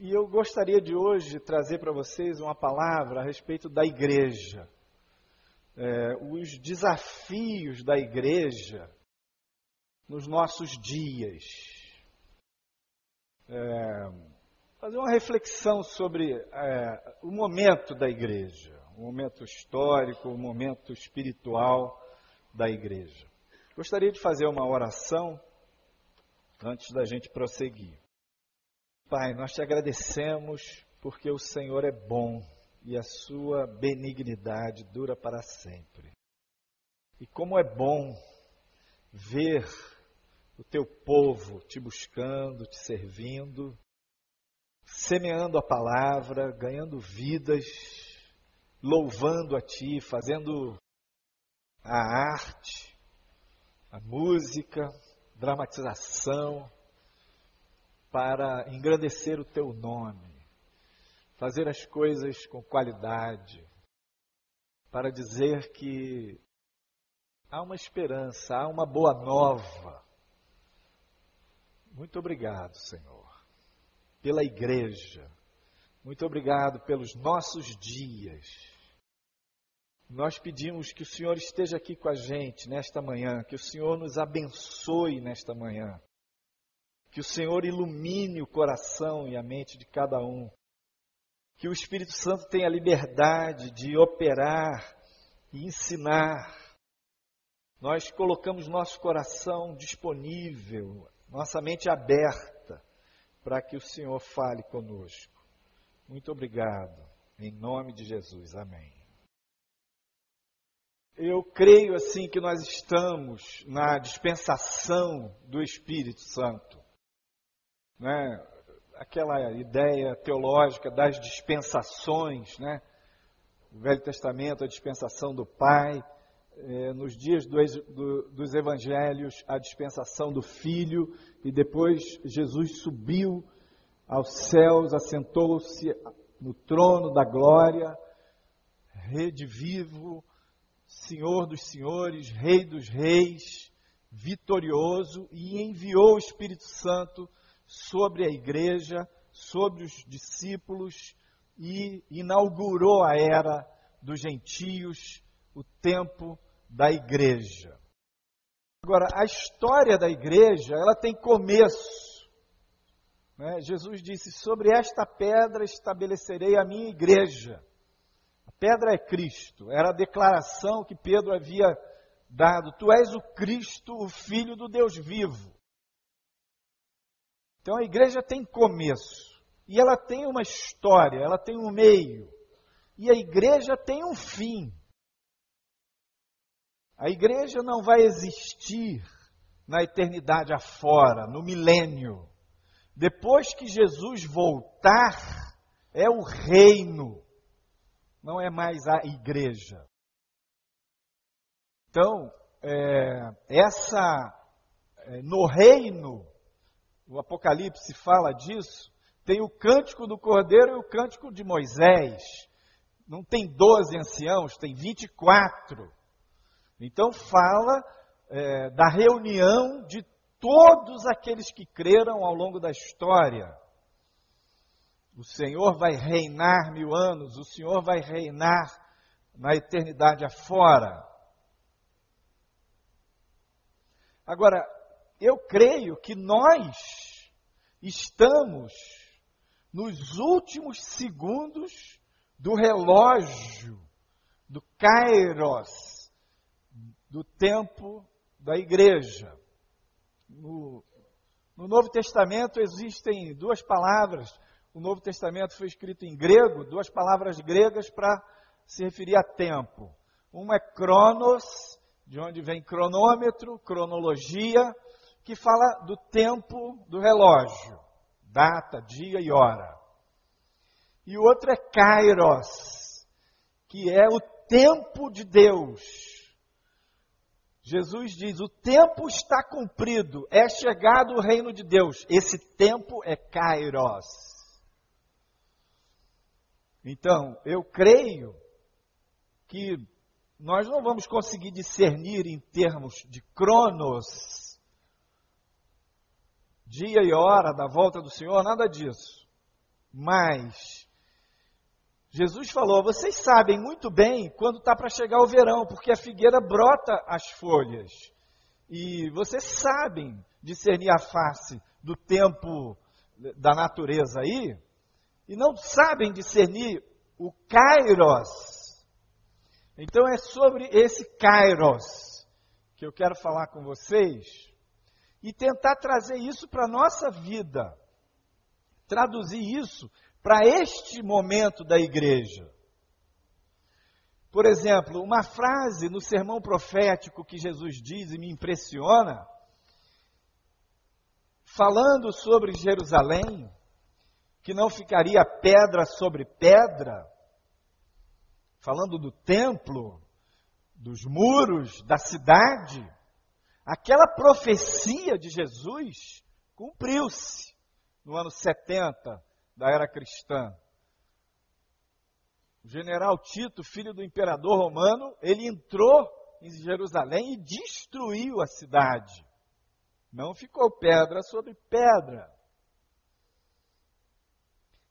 E eu gostaria de hoje trazer para vocês uma palavra a respeito da igreja. É, os desafios da igreja nos nossos dias. É, fazer uma reflexão sobre é, o momento da igreja, o momento histórico, o momento espiritual da igreja. Gostaria de fazer uma oração antes da gente prosseguir. Pai, nós te agradecemos porque o Senhor é bom e a sua benignidade dura para sempre. E como é bom ver o teu povo te buscando, te servindo, semeando a palavra, ganhando vidas, louvando a ti, fazendo a arte, a música, dramatização, para engrandecer o teu nome, fazer as coisas com qualidade, para dizer que há uma esperança, há uma boa nova. Muito obrigado, Senhor, pela igreja. Muito obrigado pelos nossos dias. Nós pedimos que o Senhor esteja aqui com a gente nesta manhã, que o Senhor nos abençoe nesta manhã que o Senhor ilumine o coração e a mente de cada um. Que o Espírito Santo tenha liberdade de operar e ensinar. Nós colocamos nosso coração disponível, nossa mente aberta, para que o Senhor fale conosco. Muito obrigado. Em nome de Jesus. Amém. Eu creio assim que nós estamos na dispensação do Espírito Santo né, aquela ideia teológica das dispensações, né? O Velho Testamento, a dispensação do Pai, é, nos dias do, do, dos Evangelhos, a dispensação do Filho, e depois Jesus subiu aos céus, assentou-se no trono da glória, rede vivo, Senhor dos senhores, Rei dos reis, vitorioso, e enviou o Espírito Santo sobre a igreja, sobre os discípulos e inaugurou a era dos gentios, o tempo da igreja. Agora, a história da igreja, ela tem começo. Né? Jesus disse: Sobre esta pedra estabelecerei a minha igreja. A pedra é Cristo. Era a declaração que Pedro havia dado: Tu és o Cristo, o Filho do Deus vivo. Então a igreja tem começo, e ela tem uma história, ela tem um meio, e a igreja tem um fim. A igreja não vai existir na eternidade afora, no milênio. Depois que Jesus voltar, é o reino, não é mais a igreja. Então, é, essa é, no reino o Apocalipse fala disso, tem o cântico do Cordeiro e o cântico de Moisés. Não tem 12 anciãos, tem 24. Então fala é, da reunião de todos aqueles que creram ao longo da história. O Senhor vai reinar mil anos, o Senhor vai reinar na eternidade afora. Agora, eu creio que nós estamos nos últimos segundos do relógio, do Kairos, do tempo da igreja. No, no Novo Testamento existem duas palavras. O Novo Testamento foi escrito em grego, duas palavras gregas para se referir a tempo. Uma é cronos, de onde vem cronômetro, cronologia, que fala do tempo do relógio, data, dia e hora. E o outro é Kairos, que é o tempo de Deus. Jesus diz: o tempo está cumprido, é chegado o reino de Deus. Esse tempo é Kairos. Então, eu creio que nós não vamos conseguir discernir em termos de cronos dia e hora da volta do Senhor, nada disso. Mas Jesus falou: vocês sabem muito bem quando está para chegar o verão, porque a figueira brota as folhas. E vocês sabem discernir a face do tempo da natureza aí, e não sabem discernir o Kairos. Então é sobre esse Kairos que eu quero falar com vocês e tentar trazer isso para a nossa vida, traduzir isso para este momento da igreja. Por exemplo, uma frase no sermão profético que Jesus diz e me impressiona, falando sobre Jerusalém, que não ficaria pedra sobre pedra, falando do templo, dos muros, da cidade, aquela profecia de Jesus cumpriu-se no ano 70 da era cristã. O general Tito, filho do imperador romano, ele entrou em Jerusalém e destruiu a cidade. Não ficou pedra sobre pedra.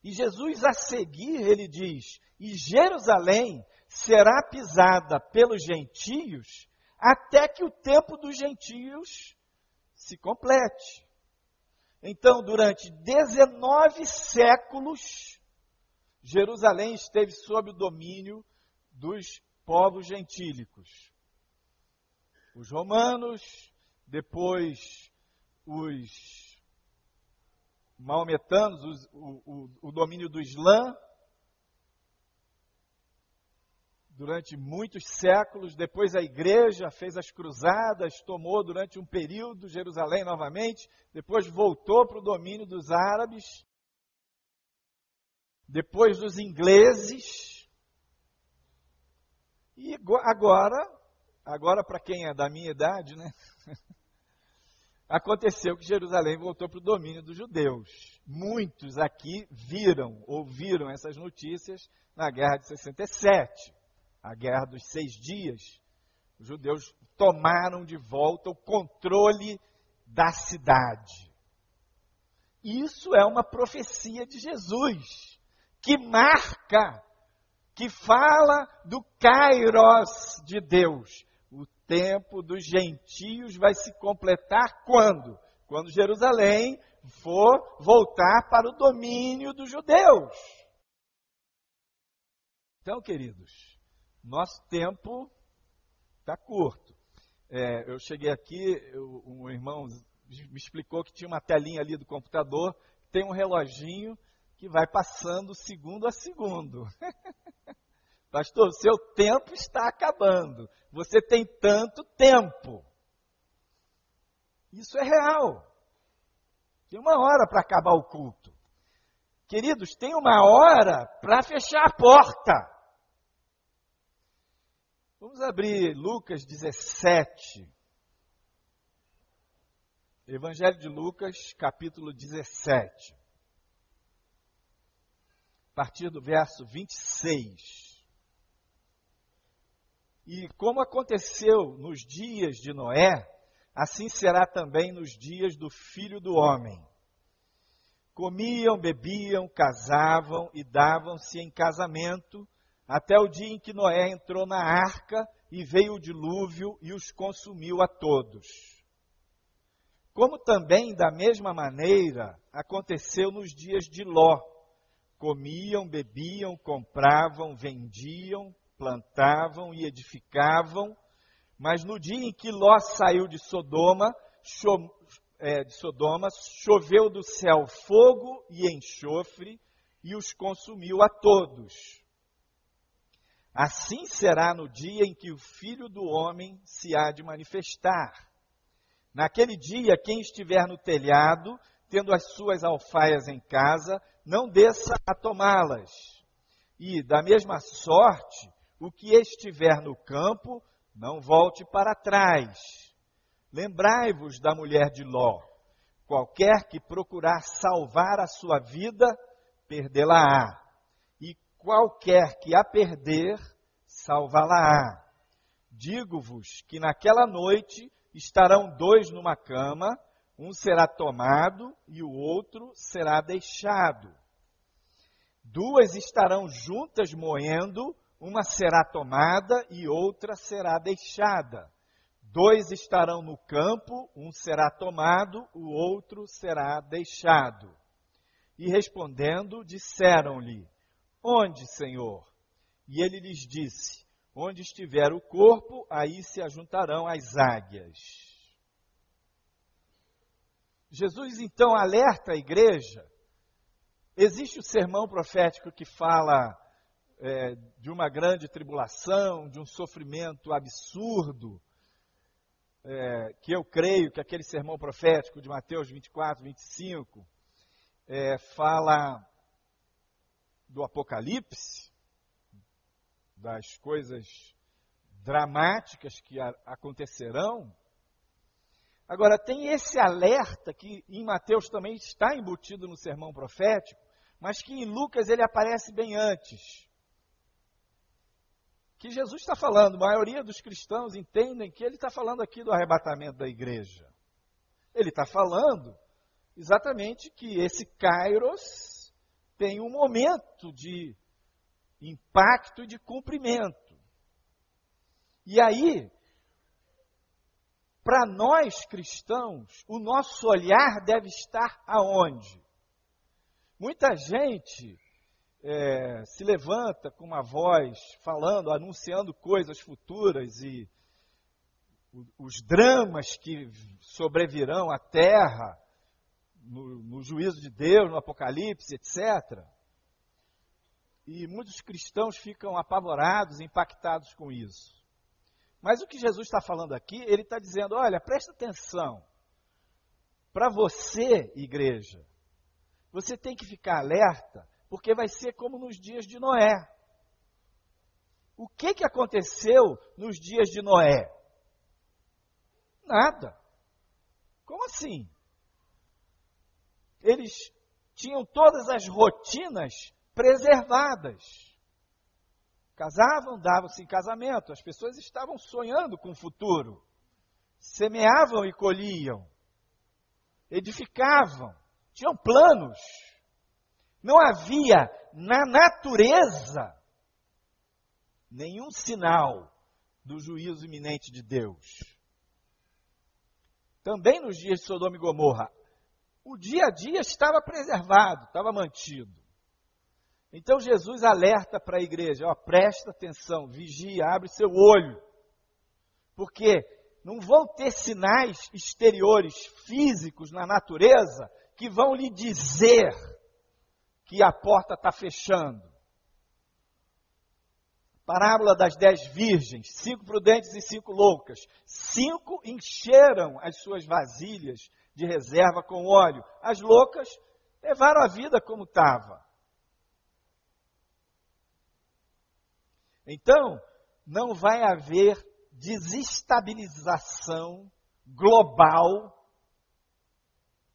E Jesus, a seguir, ele diz: E Jerusalém será pisada pelos gentios até que o tempo dos gentios se complete. Então, durante 19 séculos, Jerusalém esteve sob o domínio dos povos gentílicos. Os romanos, depois os maometanos, os, o, o, o domínio do Islã, durante muitos séculos. Depois a igreja fez as cruzadas, tomou durante um período Jerusalém novamente. Depois voltou para o domínio dos árabes. Depois dos ingleses. E agora, agora para quem é da minha idade, né? Aconteceu que Jerusalém voltou para o domínio dos judeus. Muitos aqui viram, ouviram essas notícias na guerra de 67 a guerra dos seis dias, os judeus tomaram de volta o controle da cidade. Isso é uma profecia de Jesus, que marca, que fala do Kairos de Deus. O tempo dos gentios vai se completar quando? Quando Jerusalém for voltar para o domínio dos judeus. Então, queridos, nosso tempo está curto. É, eu cheguei aqui, eu, um irmão me explicou que tinha uma telinha ali do computador, tem um reloginho que vai passando segundo a segundo. Pastor, seu tempo está acabando. Você tem tanto tempo. Isso é real. Tem uma hora para acabar o culto. Queridos, tem uma hora para fechar a porta. Vamos abrir Lucas 17. Evangelho de Lucas, capítulo 17. A partir do verso 26. E como aconteceu nos dias de Noé, assim será também nos dias do filho do homem. Comiam, bebiam, casavam e davam-se em casamento até o dia em que Noé entrou na arca e veio o dilúvio e os consumiu a todos. Como também, da mesma maneira, aconteceu nos dias de Ló. Comiam, bebiam, compravam, vendiam, plantavam e edificavam, mas no dia em que Ló saiu de Sodoma, cho é, de Sodoma, choveu do céu fogo e enxofre e os consumiu a todos. Assim será no dia em que o Filho do Homem se há de manifestar. Naquele dia, quem estiver no telhado, tendo as suas alfaias em casa, não desça a tomá-las. E, da mesma sorte, o que estiver no campo, não volte para trás. Lembrai-vos da mulher de Ló. Qualquer que procurar salvar a sua vida, perdê-la-á qualquer que a perder, salvá-la-á. Digo-vos que naquela noite estarão dois numa cama, um será tomado e o outro será deixado. Duas estarão juntas moendo, uma será tomada e outra será deixada. Dois estarão no campo, um será tomado, o outro será deixado. E respondendo, disseram-lhe: Onde, Senhor? E ele lhes disse: Onde estiver o corpo, aí se ajuntarão as águias. Jesus então alerta a igreja. Existe o sermão profético que fala é, de uma grande tribulação, de um sofrimento absurdo, é, que eu creio que aquele sermão profético de Mateus 24, 25, é, fala do Apocalipse, das coisas dramáticas que acontecerão. Agora, tem esse alerta que em Mateus também está embutido no sermão profético, mas que em Lucas ele aparece bem antes. Que Jesus está falando, a maioria dos cristãos entendem que ele está falando aqui do arrebatamento da igreja. Ele está falando exatamente que esse Kairos tem um momento de impacto e de cumprimento. E aí, para nós cristãos, o nosso olhar deve estar aonde? Muita gente é, se levanta com uma voz falando, anunciando coisas futuras e os dramas que sobrevirão à terra no, no juízo de Deus, no Apocalipse, etc. E muitos cristãos ficam apavorados, impactados com isso. Mas o que Jesus está falando aqui, ele está dizendo: olha, presta atenção. Para você, igreja, você tem que ficar alerta, porque vai ser como nos dias de Noé. O que, que aconteceu nos dias de Noé? Nada. Como assim? Eles tinham todas as rotinas preservadas. Casavam, davam-se em casamento, as pessoas estavam sonhando com o futuro. Semeavam e colhiam. Edificavam, tinham planos. Não havia na natureza nenhum sinal do juízo iminente de Deus. Também nos dias de Sodoma e Gomorra, o dia a dia estava preservado, estava mantido. Então Jesus alerta para a igreja: ó, presta atenção, vigia, abre seu olho, porque não vão ter sinais exteriores físicos na natureza que vão lhe dizer que a porta está fechando. Parábola das dez virgens, cinco prudentes e cinco loucas. Cinco encheram as suas vasilhas de reserva com óleo. As loucas levaram a vida como estava. Então, não vai haver desestabilização global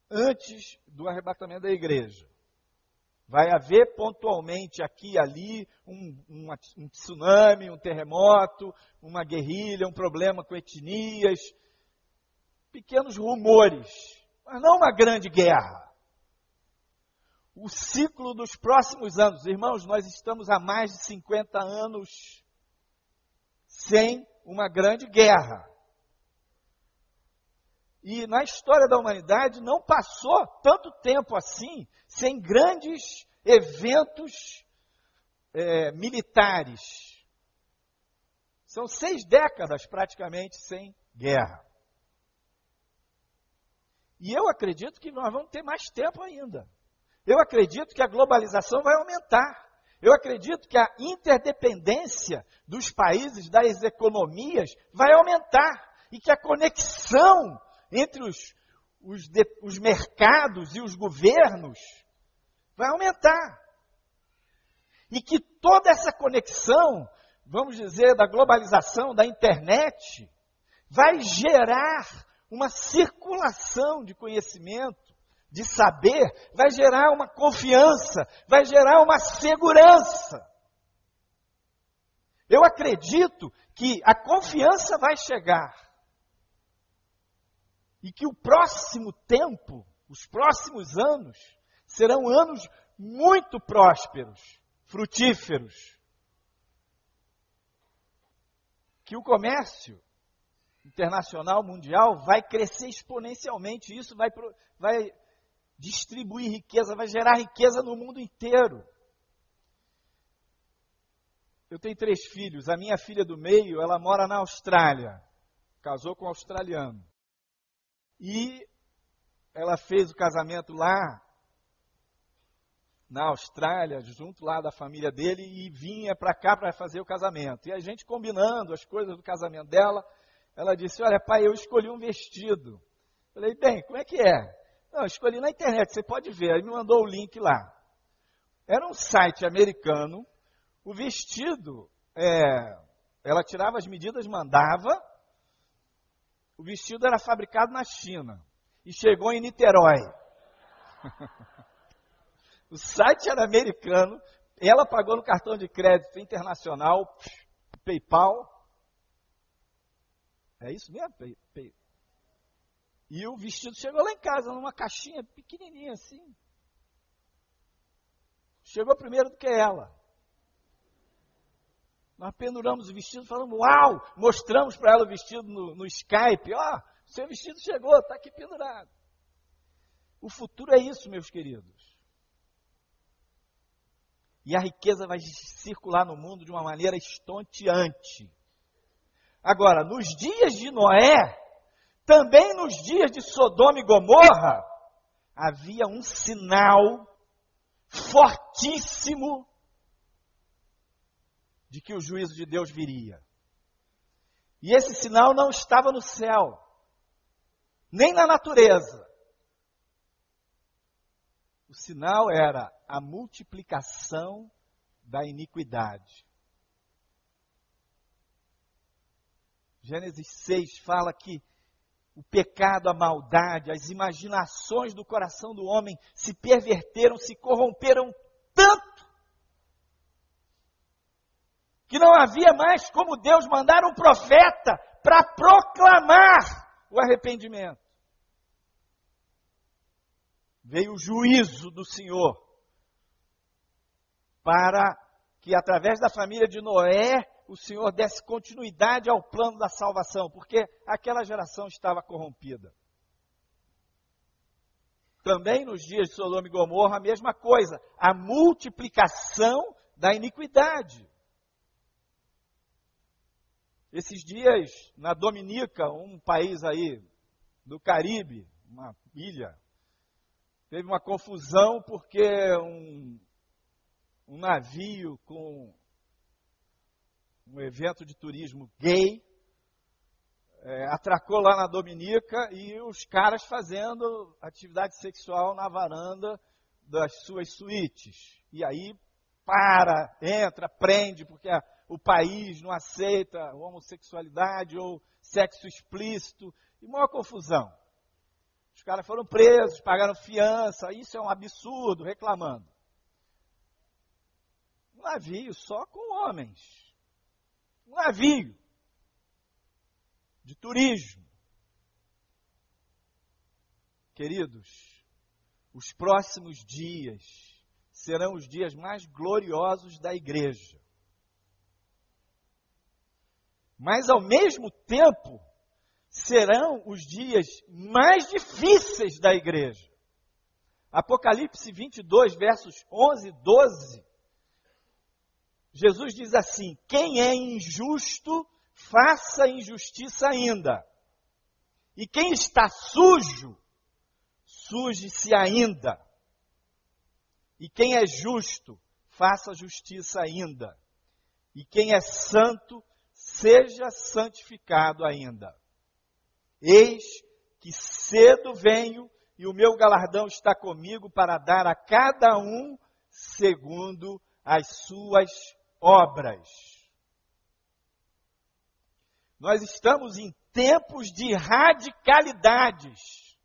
antes do arrebatamento da igreja. Vai haver pontualmente aqui e ali um, um, um, tsunami, um terremoto, uma guerrilha, um problema com etnias, pequenos rumores, mas não uma grande guerra. O ciclo dos próximos anos, irmãos, nós estamos há mais de 50 anos sem uma grande guerra. E na história da humanidade não passou tanto tempo assim sem grandes eventos é, militares. São seis décadas praticamente sem guerra. E eu acredito que nós vamos ter mais tempo ainda. Eu acredito que a globalização vai aumentar. Eu acredito que a interdependência dos países, das economias, vai aumentar. E que a conexão entre os, os, de, os mercados e os governos vai aumentar. E que toda essa conexão, vamos dizer, da globalização, da internet, vai gerar uma circulação de conhecimento, de saber, vai gerar uma confiança, vai gerar uma segurança. Eu acredito que a confiança vai chegar e que o próximo tempo, os próximos anos, serão anos muito prósperos, frutíferos. Que o comércio internacional, mundial, vai crescer exponencialmente. Isso vai, vai distribuir riqueza, vai gerar riqueza no mundo inteiro. Eu tenho três filhos. A minha filha do meio, ela mora na Austrália. Casou com um australiano. E ela fez o casamento lá na Austrália, junto lá da família dele, e vinha para cá para fazer o casamento. E a gente combinando as coisas do casamento dela, ela disse: Olha, pai, eu escolhi um vestido. Falei, bem, como é que é? Não, escolhi na internet, você pode ver. Aí me mandou o link lá. Era um site americano. O vestido, é, ela tirava as medidas, mandava. O vestido era fabricado na China e chegou em Niterói. o site era americano, ela pagou no cartão de crédito internacional, PayPal. É isso mesmo? E o vestido chegou lá em casa, numa caixinha pequenininha assim. Chegou primeiro do que ela. Nós penduramos o vestido, falamos, uau! Mostramos para ela o vestido no, no Skype. Ó, oh, seu vestido chegou, está aqui pendurado. O futuro é isso, meus queridos. E a riqueza vai circular no mundo de uma maneira estonteante. Agora, nos dias de Noé, também nos dias de Sodoma e Gomorra, havia um sinal fortíssimo de que o juízo de Deus viria. E esse sinal não estava no céu, nem na natureza. O sinal era a multiplicação da iniquidade. Gênesis 6 fala que o pecado, a maldade, as imaginações do coração do homem se perverteram, se corromperam tanto que não havia mais como Deus mandar um profeta para proclamar o arrependimento. Veio o juízo do Senhor para que através da família de Noé o Senhor desse continuidade ao plano da salvação, porque aquela geração estava corrompida. Também nos dias de Sodoma e Gomorra, a mesma coisa, a multiplicação da iniquidade. Esses dias, na Dominica, um país aí do Caribe, uma ilha, teve uma confusão porque um, um navio com um evento de turismo gay é, atracou lá na Dominica e os caras fazendo atividade sexual na varanda das suas suítes. E aí para, entra, prende, porque a, o país não aceita homossexualidade ou sexo explícito, e maior confusão. Os caras foram presos, pagaram fiança, isso é um absurdo, reclamando. Um navio só com homens. Um navio de turismo. Queridos, os próximos dias serão os dias mais gloriosos da igreja. Mas ao mesmo tempo, serão os dias mais difíceis da igreja. Apocalipse 22, versos 11 e 12. Jesus diz assim: Quem é injusto, faça injustiça ainda. E quem está sujo, suje-se ainda. E quem é justo, faça justiça ainda. E quem é santo, seja santificado ainda. Eis que cedo venho e o meu galardão está comigo para dar a cada um segundo as suas obras. Nós estamos em tempos de radicalidades,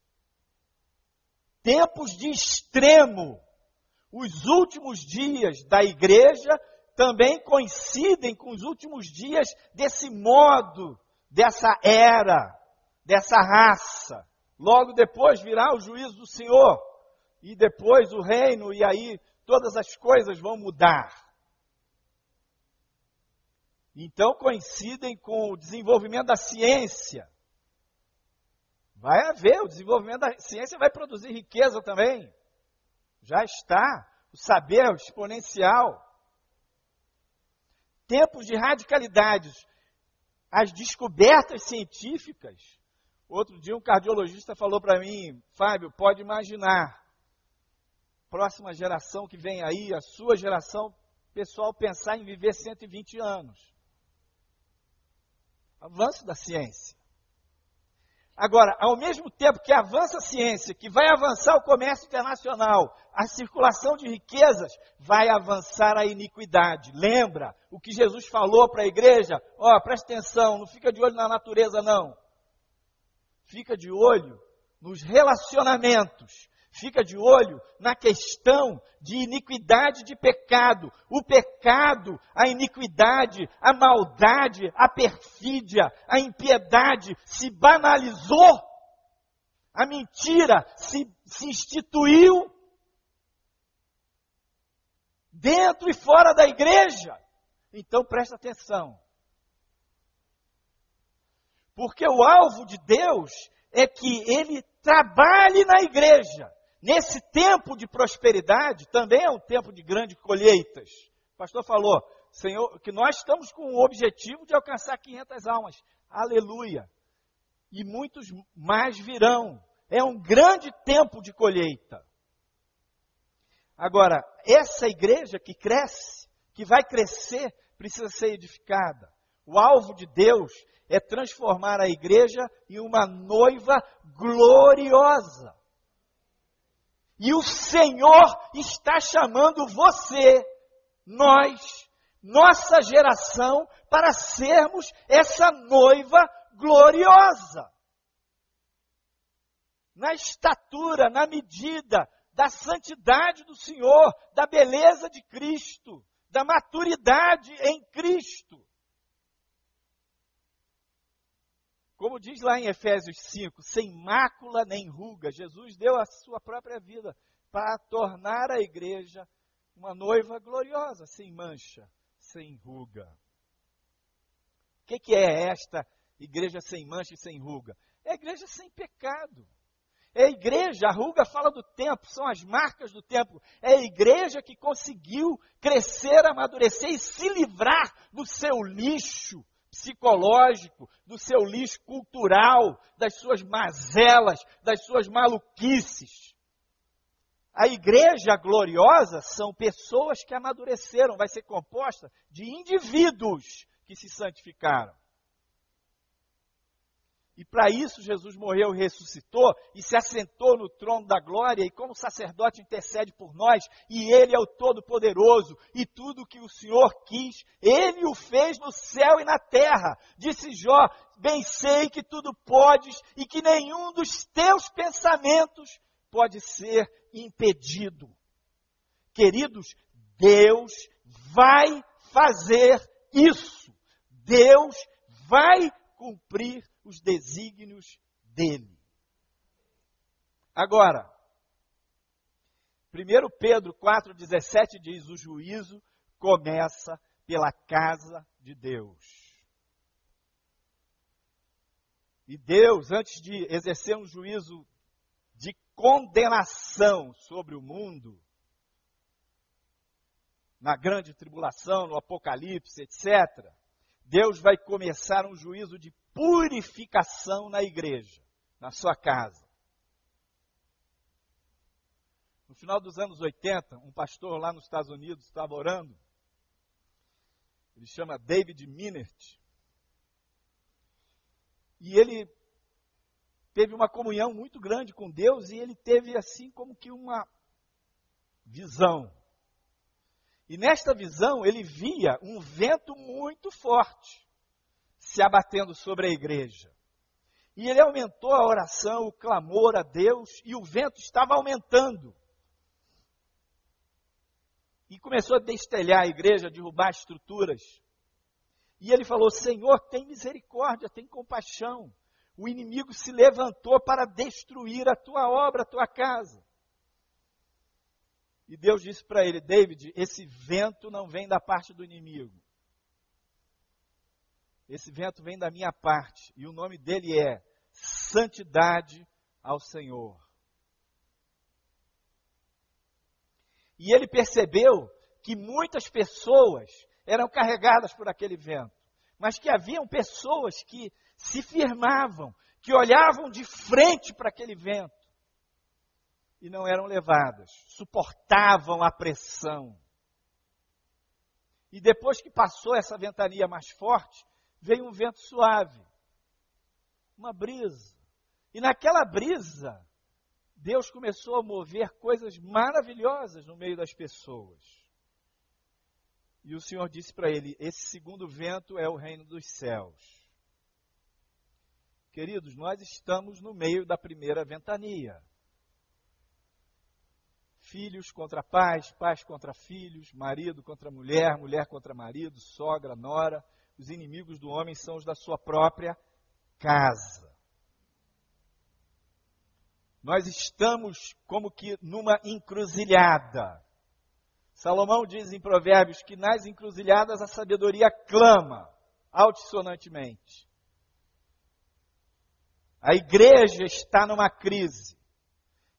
tempos de extremo. Os últimos dias da igreja também coincidem com os últimos dias desse modo, dessa era dessa raça. Logo depois virá o juízo do Senhor, e depois o reino, e aí todas as coisas vão mudar. Então coincidem com o desenvolvimento da ciência. Vai haver, o desenvolvimento da ciência vai produzir riqueza também. Já está, o saber exponencial. Tempos de radicalidades, as descobertas científicas. Outro dia um cardiologista falou para mim, Fábio, pode imaginar, próxima geração que vem aí, a sua geração, pessoal pensar em viver 120 anos. Avanço da ciência. Agora, ao mesmo tempo que avança a ciência, que vai avançar o comércio internacional, a circulação de riquezas, vai avançar a iniquidade. Lembra o que Jesus falou para a igreja? Ó, oh, presta atenção, não fica de olho na natureza, não. Fica de olho nos relacionamentos fica de olho na questão de iniquidade de pecado. O pecado, a iniquidade, a maldade, a perfídia, a impiedade se banalizou. A mentira se, se instituiu dentro e fora da igreja. Então presta atenção. Porque o alvo de Deus é que ele trabalhe na igreja Nesse tempo de prosperidade, também é um tempo de grandes colheitas. O pastor falou, Senhor, que nós estamos com o objetivo de alcançar 500 almas. Aleluia. E muitos mais virão. É um grande tempo de colheita. Agora, essa igreja que cresce, que vai crescer, precisa ser edificada. O alvo de Deus é transformar a igreja em uma noiva gloriosa. E o Senhor está chamando você, nós, nossa geração, para sermos essa noiva gloriosa. Na estatura, na medida da santidade do Senhor, da beleza de Cristo, da maturidade em Cristo. Como diz lá em Efésios 5, sem mácula nem ruga, Jesus deu a sua própria vida para tornar a igreja uma noiva gloriosa, sem mancha, sem ruga. O que, que é esta igreja sem mancha e sem ruga? É a igreja sem pecado. É a igreja, a ruga fala do tempo, são as marcas do tempo. É a igreja que conseguiu crescer, amadurecer e se livrar do seu lixo, psicológico, do seu lixo cultural, das suas mazelas, das suas maluquices. A igreja gloriosa são pessoas que amadureceram, vai ser composta de indivíduos que se santificaram. E para isso Jesus morreu e ressuscitou e se assentou no trono da glória e como sacerdote intercede por nós e ele é o todo-poderoso e tudo que o Senhor quis, ele o fez no céu e na terra. Disse Jó: "Bem sei que tudo podes e que nenhum dos teus pensamentos pode ser impedido." Queridos, Deus vai fazer isso. Deus vai cumprir os desígnios dele. Agora, 1 Pedro 4,17 diz: o juízo começa pela casa de Deus. E Deus, antes de exercer um juízo de condenação sobre o mundo, na grande tribulação, no Apocalipse, etc., Deus vai começar um juízo de purificação na igreja, na sua casa. No final dos anos 80, um pastor lá nos Estados Unidos estava orando. Ele chama David Minert. E ele teve uma comunhão muito grande com Deus e ele teve assim como que uma visão. E nesta visão ele via um vento muito forte se abatendo sobre a igreja. E ele aumentou a oração, o clamor a Deus, e o vento estava aumentando. E começou a destelhar a igreja, a derrubar estruturas. E ele falou: Senhor, tem misericórdia, tem compaixão. O inimigo se levantou para destruir a tua obra, a tua casa. E Deus disse para ele: David, esse vento não vem da parte do inimigo. Esse vento vem da minha parte. E o nome dele é Santidade ao Senhor. E ele percebeu que muitas pessoas eram carregadas por aquele vento, mas que haviam pessoas que se firmavam, que olhavam de frente para aquele vento e não eram levadas, suportavam a pressão. E depois que passou essa ventania mais forte, veio um vento suave, uma brisa. E naquela brisa, Deus começou a mover coisas maravilhosas no meio das pessoas. E o Senhor disse para ele: Esse segundo vento é o reino dos céus. Queridos, nós estamos no meio da primeira ventania. Filhos contra pais, pais contra filhos, marido contra mulher, mulher contra marido, sogra, nora. Os inimigos do homem são os da sua própria casa. Nós estamos como que numa encruzilhada. Salomão diz em Provérbios que nas encruzilhadas a sabedoria clama altissonantemente. A igreja está numa crise.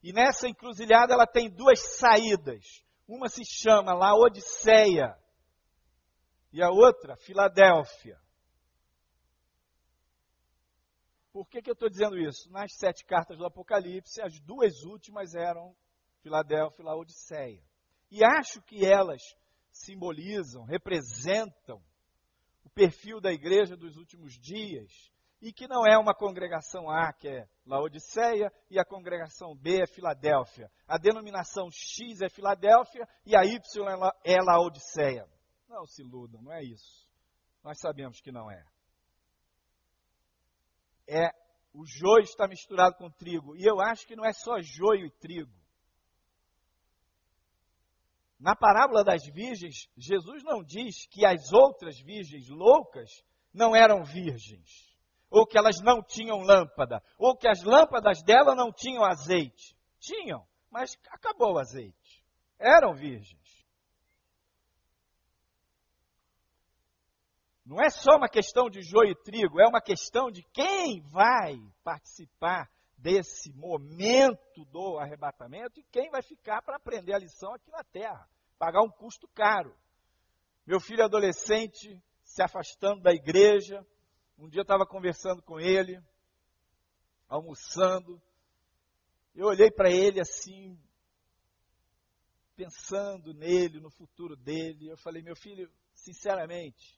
E nessa encruzilhada ela tem duas saídas. Uma se chama Laodiceia e a outra Filadélfia. Por que, que eu estou dizendo isso? Nas sete cartas do Apocalipse, as duas últimas eram Filadélfia e Laodiceia. E acho que elas simbolizam, representam o perfil da igreja dos últimos dias e que não é uma congregação A, que é Laodiceia, e a congregação B é Filadélfia. A denominação X é Filadélfia e a Y é Laodiceia. Não se iludam, não é isso. Nós sabemos que não é. É o joio está misturado com trigo. E eu acho que não é só joio e trigo. Na parábola das virgens, Jesus não diz que as outras virgens loucas não eram virgens ou que elas não tinham lâmpada, ou que as lâmpadas dela não tinham azeite. Tinham, mas acabou o azeite. Eram virgens. Não é só uma questão de joio e trigo, é uma questão de quem vai participar desse momento do arrebatamento e quem vai ficar para aprender a lição aqui na terra, pagar um custo caro. Meu filho adolescente se afastando da igreja, um dia eu estava conversando com ele, almoçando. Eu olhei para ele assim, pensando nele, no futuro dele. Eu falei, meu filho, sinceramente,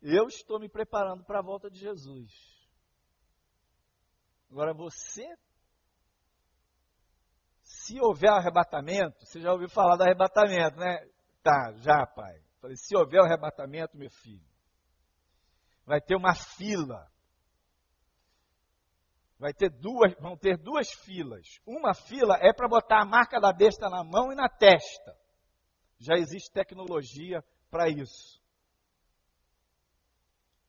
eu estou me preparando para a volta de Jesus. Agora você, se houver arrebatamento, você já ouviu falar do arrebatamento, né? Tá, já, pai. Falei, se houver arrebatamento, meu filho, vai ter uma fila. Vai ter duas, vão ter duas filas. Uma fila é para botar a marca da besta na mão e na testa. Já existe tecnologia para isso.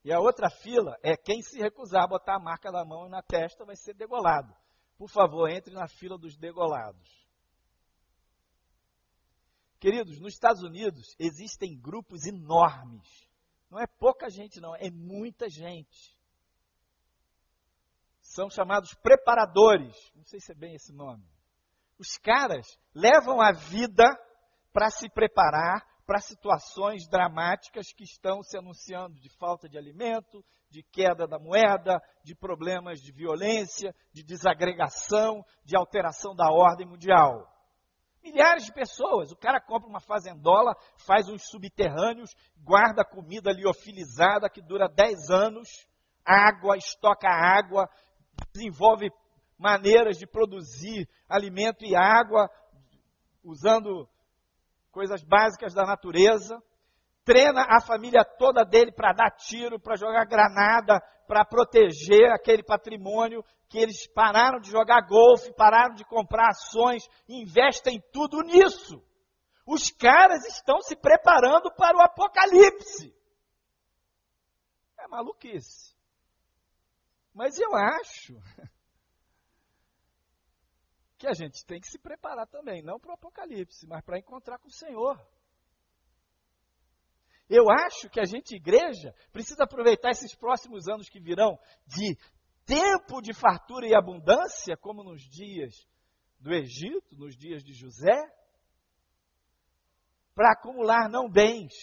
E a outra fila é quem se recusar a botar a marca da mão e na testa vai ser degolado. Por favor, entre na fila dos degolados. Queridos, nos Estados Unidos existem grupos enormes não é pouca gente, não, é muita gente. São chamados preparadores. Não sei se é bem esse nome. Os caras levam a vida para se preparar para situações dramáticas que estão se anunciando de falta de alimento, de queda da moeda, de problemas de violência, de desagregação, de alteração da ordem mundial. Milhares de pessoas. O cara compra uma fazendola, faz uns subterrâneos, guarda comida liofilizada que dura 10 anos, água, estoca água, desenvolve maneiras de produzir alimento e água usando coisas básicas da natureza. Treina a família toda dele para dar tiro, para jogar granada, para proteger aquele patrimônio que eles pararam de jogar golfe, pararam de comprar ações, investem tudo nisso. Os caras estão se preparando para o apocalipse. É maluquice. Mas eu acho que a gente tem que se preparar também, não para o Apocalipse, mas para encontrar com o Senhor. Eu acho que a gente, igreja, precisa aproveitar esses próximos anos que virão de tempo de fartura e abundância, como nos dias do Egito, nos dias de José, para acumular não bens,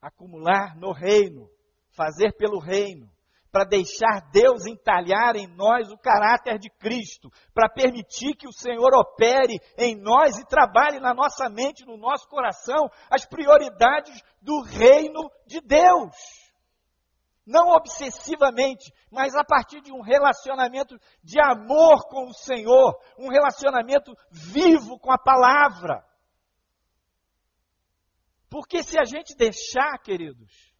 acumular no reino, fazer pelo reino, para deixar Deus entalhar em nós o caráter de Cristo, para permitir que o Senhor opere em nós e trabalhe na nossa mente, no nosso coração, as prioridades do reino de Deus. Não obsessivamente, mas a partir de um relacionamento de amor com o Senhor, um relacionamento vivo com a palavra. Porque se a gente deixar, queridos,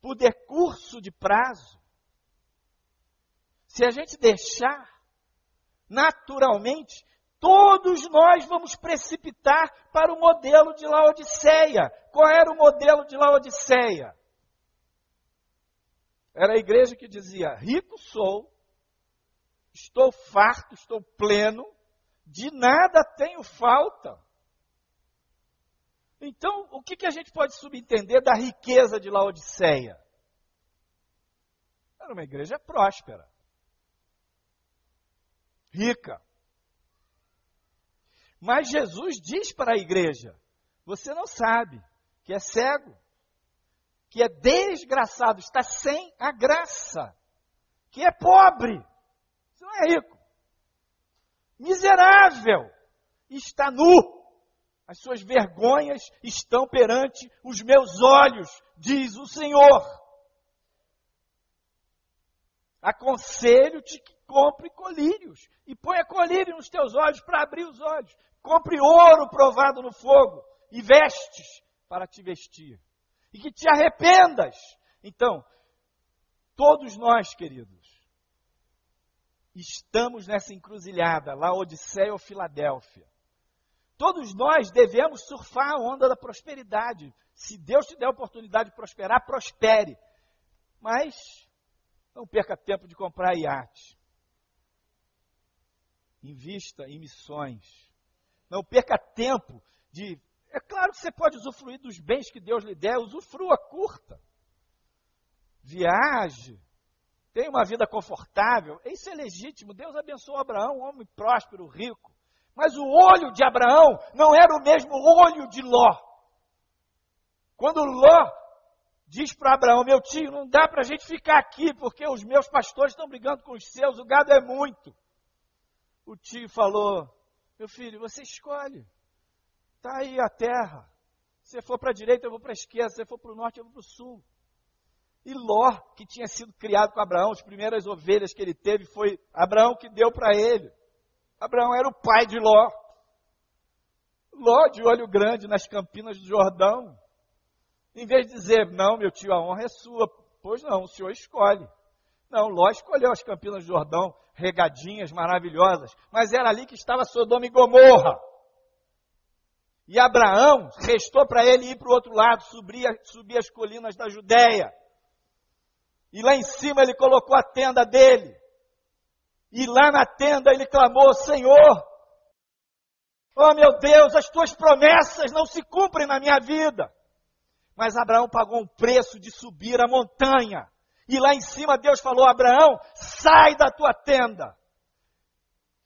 por decurso de prazo, se a gente deixar, naturalmente, todos nós vamos precipitar para o modelo de Laodiceia. Qual era o modelo de Laodiceia? Era a igreja que dizia: rico sou, estou farto, estou pleno, de nada tenho falta. Então, o que, que a gente pode subentender da riqueza de Laodiceia? Era uma igreja próspera, rica. Mas Jesus diz para a igreja: você não sabe que é cego, que é desgraçado, está sem a graça, que é pobre, você não é rico, miserável, está nu as suas vergonhas estão perante os meus olhos, diz o Senhor. Aconselho-te que compre colírios e ponha colírio nos teus olhos para abrir os olhos. Compre ouro provado no fogo e vestes para te vestir. E que te arrependas. Então, todos nós, queridos, estamos nessa encruzilhada, Laodiceia ou Filadélfia. Todos nós devemos surfar a onda da prosperidade. Se Deus te der a oportunidade de prosperar, prospere. Mas não perca tempo de comprar iate. Invista em missões. Não perca tempo de. É claro que você pode usufruir dos bens que Deus lhe der, usufrua, curta. Viaje. Tenha uma vida confortável. Isso é legítimo. Deus abençoou Abraão, um homem próspero, rico. Mas o olho de Abraão não era o mesmo olho de Ló. Quando Ló diz para Abraão: Meu tio, não dá para a gente ficar aqui porque os meus pastores estão brigando com os seus, o gado é muito. O tio falou: Meu filho, você escolhe. Está aí a terra. Se for para a direita, eu vou para a esquerda. Se for para o norte, eu vou para o sul. E Ló, que tinha sido criado com Abraão, as primeiras ovelhas que ele teve foi Abraão que deu para ele. Abraão era o pai de Ló. Ló, de olho grande nas campinas do Jordão. Em vez de dizer, não, meu tio, a honra é sua. Pois não, o senhor escolhe. Não, Ló escolheu as campinas do Jordão, regadinhas maravilhosas. Mas era ali que estava Sodoma e Gomorra. E Abraão restou para ele ir para o outro lado, subir, subir as colinas da Judéia. E lá em cima ele colocou a tenda dele. E lá na tenda ele clamou: Senhor, oh meu Deus, as tuas promessas não se cumprem na minha vida. Mas Abraão pagou um preço de subir a montanha. E lá em cima Deus falou: Abraão, sai da tua tenda.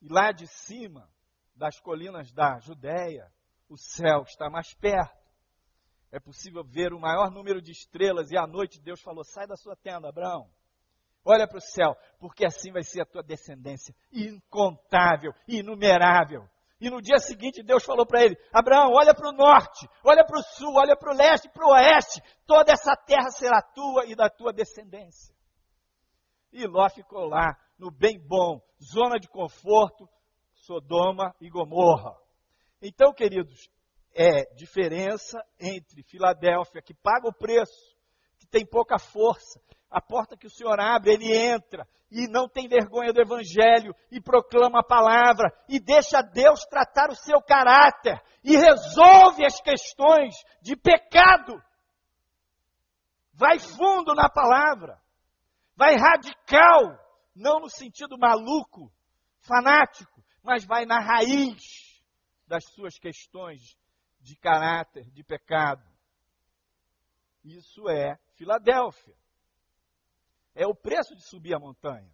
E lá de cima, das colinas da Judéia, o céu está mais perto. É possível ver o maior número de estrelas. E à noite Deus falou: sai da sua tenda, Abraão. Olha para o céu, porque assim vai ser a tua descendência, incontável, inumerável. E no dia seguinte Deus falou para ele: Abraão, olha para o norte, olha para o sul, olha para o leste, para o oeste, toda essa terra será tua e da tua descendência. E Ló ficou lá, no bem bom, zona de conforto, Sodoma e Gomorra. Então, queridos, é diferença entre Filadélfia, que paga o preço, tem pouca força, a porta que o Senhor abre, ele entra e não tem vergonha do Evangelho e proclama a palavra e deixa Deus tratar o seu caráter e resolve as questões de pecado. Vai fundo na palavra, vai radical, não no sentido maluco, fanático, mas vai na raiz das suas questões de caráter, de pecado. Isso é Filadélfia. É o preço de subir a montanha.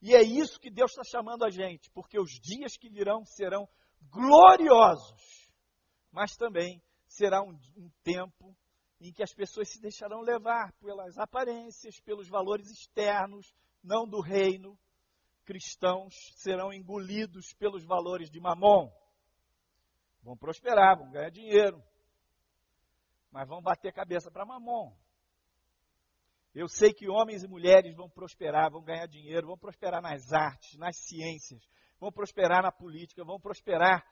E é isso que Deus está chamando a gente, porque os dias que virão serão gloriosos, mas também será um, um tempo em que as pessoas se deixarão levar pelas aparências, pelos valores externos, não do reino. Cristãos serão engolidos pelos valores de mamon. Vão prosperar, vão ganhar dinheiro, mas vão bater cabeça para mamon. Eu sei que homens e mulheres vão prosperar, vão ganhar dinheiro, vão prosperar nas artes, nas ciências, vão prosperar na política, vão prosperar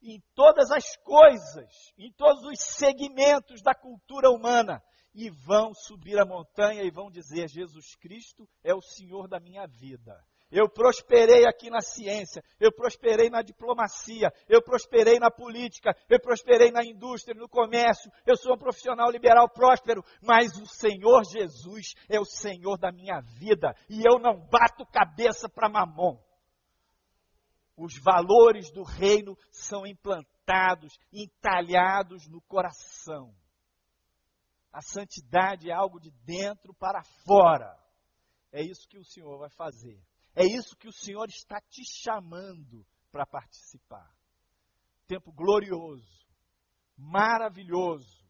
em todas as coisas, em todos os segmentos da cultura humana, e vão subir a montanha e vão dizer: Jesus Cristo é o Senhor da minha vida. Eu prosperei aqui na ciência, eu prosperei na diplomacia, eu prosperei na política, eu prosperei na indústria, no comércio, eu sou um profissional liberal próspero, mas o Senhor Jesus é o Senhor da minha vida e eu não bato cabeça para mamon os valores do reino são implantados, entalhados no coração. A santidade é algo de dentro para fora. É isso que o Senhor vai fazer. É isso que o Senhor está te chamando para participar. Tempo glorioso, maravilhoso,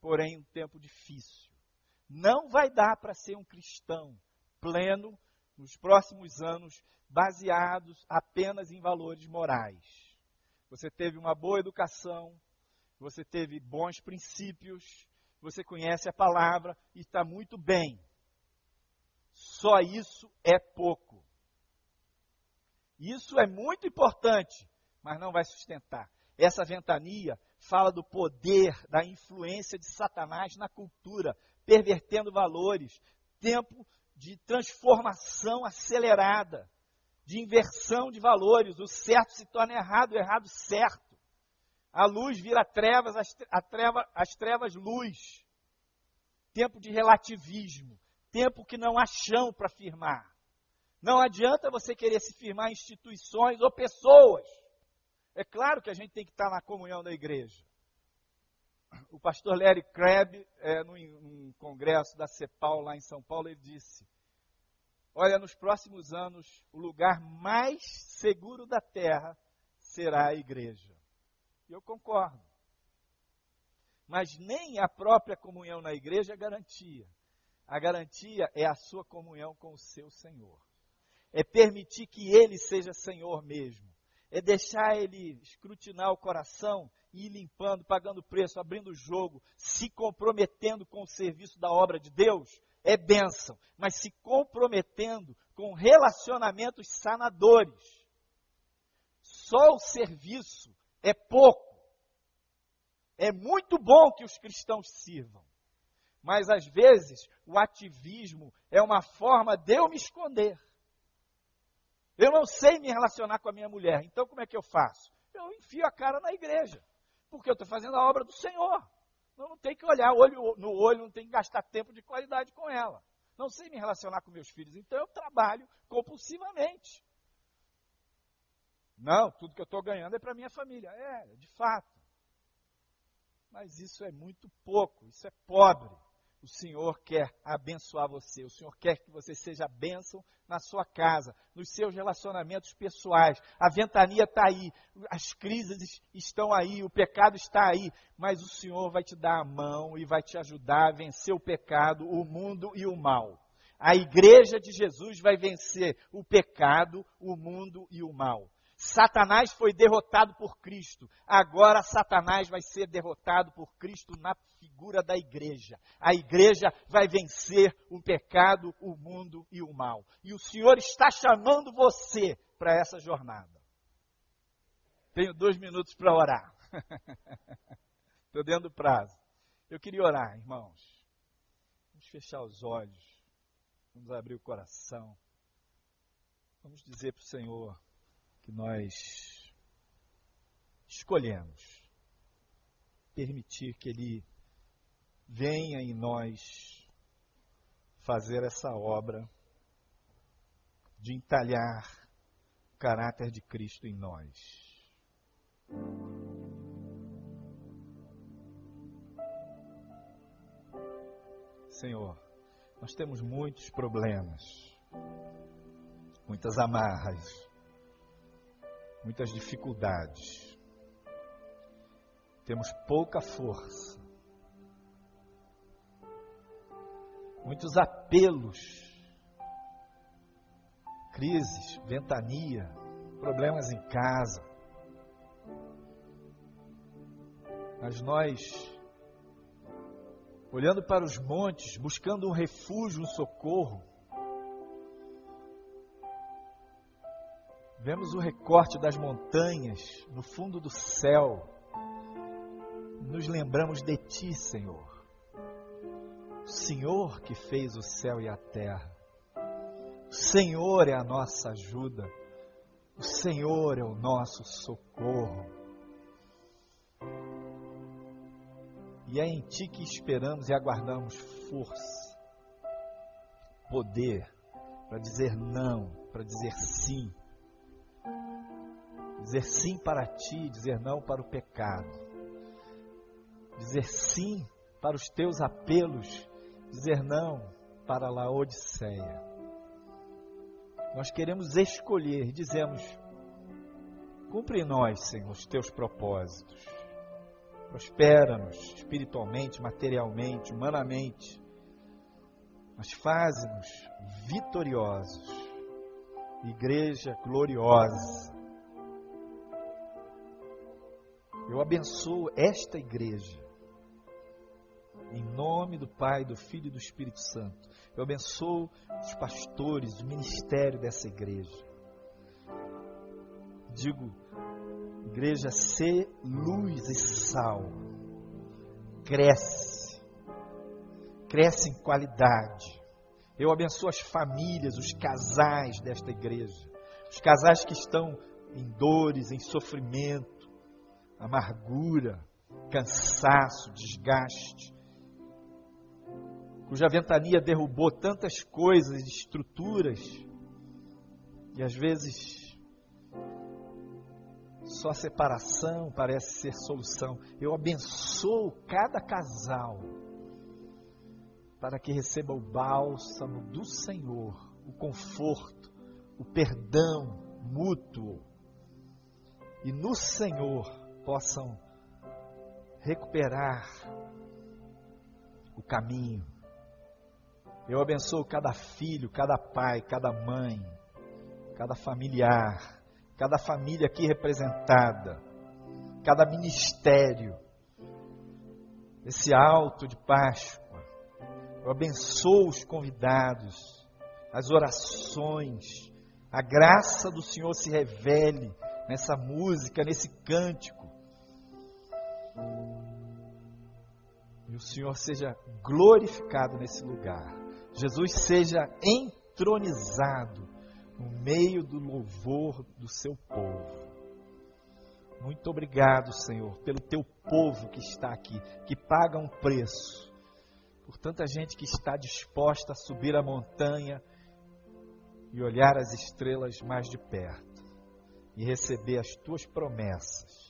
porém um tempo difícil. Não vai dar para ser um cristão pleno nos próximos anos baseados apenas em valores morais. Você teve uma boa educação, você teve bons princípios, você conhece a palavra e está muito bem. Só isso é pouco. Isso é muito importante, mas não vai sustentar. Essa ventania fala do poder, da influência de Satanás na cultura, pervertendo valores, tempo de transformação acelerada de inversão de valores. O certo se torna errado, o errado certo. A luz vira trevas, treva, as trevas luz. Tempo de relativismo. Tempo que não há chão para firmar. Não adianta você querer se firmar em instituições ou pessoas. É claro que a gente tem que estar na comunhão da igreja. O pastor Larry Crabb, é, num, num congresso da CEPAL lá em São Paulo, ele disse: Olha, nos próximos anos, o lugar mais seguro da terra será a igreja. E eu concordo. Mas nem a própria comunhão na igreja é garantia. A garantia é a sua comunhão com o seu Senhor. É permitir que Ele seja Senhor mesmo. É deixar Ele escrutinar o coração e ir limpando, pagando preço, abrindo o jogo, se comprometendo com o serviço da obra de Deus é bênção, mas se comprometendo com relacionamentos sanadores. Só o serviço é pouco. É muito bom que os cristãos sirvam, mas às vezes o ativismo é uma forma de eu me esconder. Eu não sei me relacionar com a minha mulher, então como é que eu faço? Eu enfio a cara na igreja, porque eu estou fazendo a obra do Senhor. Não, não tem que olhar olho no olho, não tem que gastar tempo de qualidade com ela. Não sei me relacionar com meus filhos, então eu trabalho compulsivamente. Não, tudo que eu estou ganhando é para minha família. É, de fato. Mas isso é muito pouco, isso é pobre. O Senhor quer abençoar você. O Senhor quer que você seja bênção na sua casa, nos seus relacionamentos pessoais. A ventania está aí, as crises estão aí, o pecado está aí. Mas o Senhor vai te dar a mão e vai te ajudar a vencer o pecado, o mundo e o mal. A igreja de Jesus vai vencer o pecado, o mundo e o mal. Satanás foi derrotado por Cristo. Agora Satanás vai ser derrotado por Cristo na figura da igreja. A igreja vai vencer o pecado, o mundo e o mal. E o Senhor está chamando você para essa jornada. Tenho dois minutos para orar. Estou dentro do prazo. Eu queria orar, irmãos. Vamos fechar os olhos. Vamos abrir o coração. Vamos dizer para o Senhor que nós escolhemos permitir que Ele venha em nós fazer essa obra de entalhar caráter de Cristo em nós. Senhor, nós temos muitos problemas, muitas amarras, muitas dificuldades. Temos pouca força, muitos apelos, crises, ventania, problemas em casa. Mas nós olhando para os montes, buscando um refúgio, um socorro. Vemos o recorte das montanhas no fundo do céu. Nos lembramos de Ti, Senhor. O Senhor que fez o céu e a terra. O Senhor é a nossa ajuda. O Senhor é o nosso socorro. E é em Ti que esperamos e aguardamos força, poder para dizer não, para dizer sim. Dizer sim para Ti, dizer não para o pecado. Dizer sim para os Teus apelos, dizer não para a Laodiceia. Nós queremos escolher dizemos: cumpre em nós, Senhor, os Teus propósitos Prospera-nos espiritualmente, materialmente, humanamente, mas faze-nos vitoriosos, igreja gloriosa. Eu abençoo esta igreja, em nome do Pai, do Filho e do Espírito Santo. Eu abençoo os pastores, o ministério dessa igreja. Digo, Igreja, ser luz e sal. Cresce. Cresce em qualidade. Eu abençoo as famílias, os casais desta igreja. Os casais que estão em dores, em sofrimento, amargura, cansaço, desgaste. Cuja ventania derrubou tantas coisas, estruturas, e às vezes só separação parece ser solução. Eu abençoo cada casal para que receba o bálsamo do Senhor, o conforto, o perdão mútuo. E no Senhor possam recuperar o caminho. Eu abençoo cada filho, cada pai, cada mãe, cada familiar cada família aqui representada, cada ministério, esse alto de Páscoa. Eu abençoo os convidados, as orações, a graça do Senhor se revele nessa música, nesse cântico. E o Senhor seja glorificado nesse lugar. Jesus seja entronizado no meio do louvor do seu povo. Muito obrigado, Senhor, pelo teu povo que está aqui, que paga um preço, por tanta gente que está disposta a subir a montanha e olhar as estrelas mais de perto e receber as tuas promessas.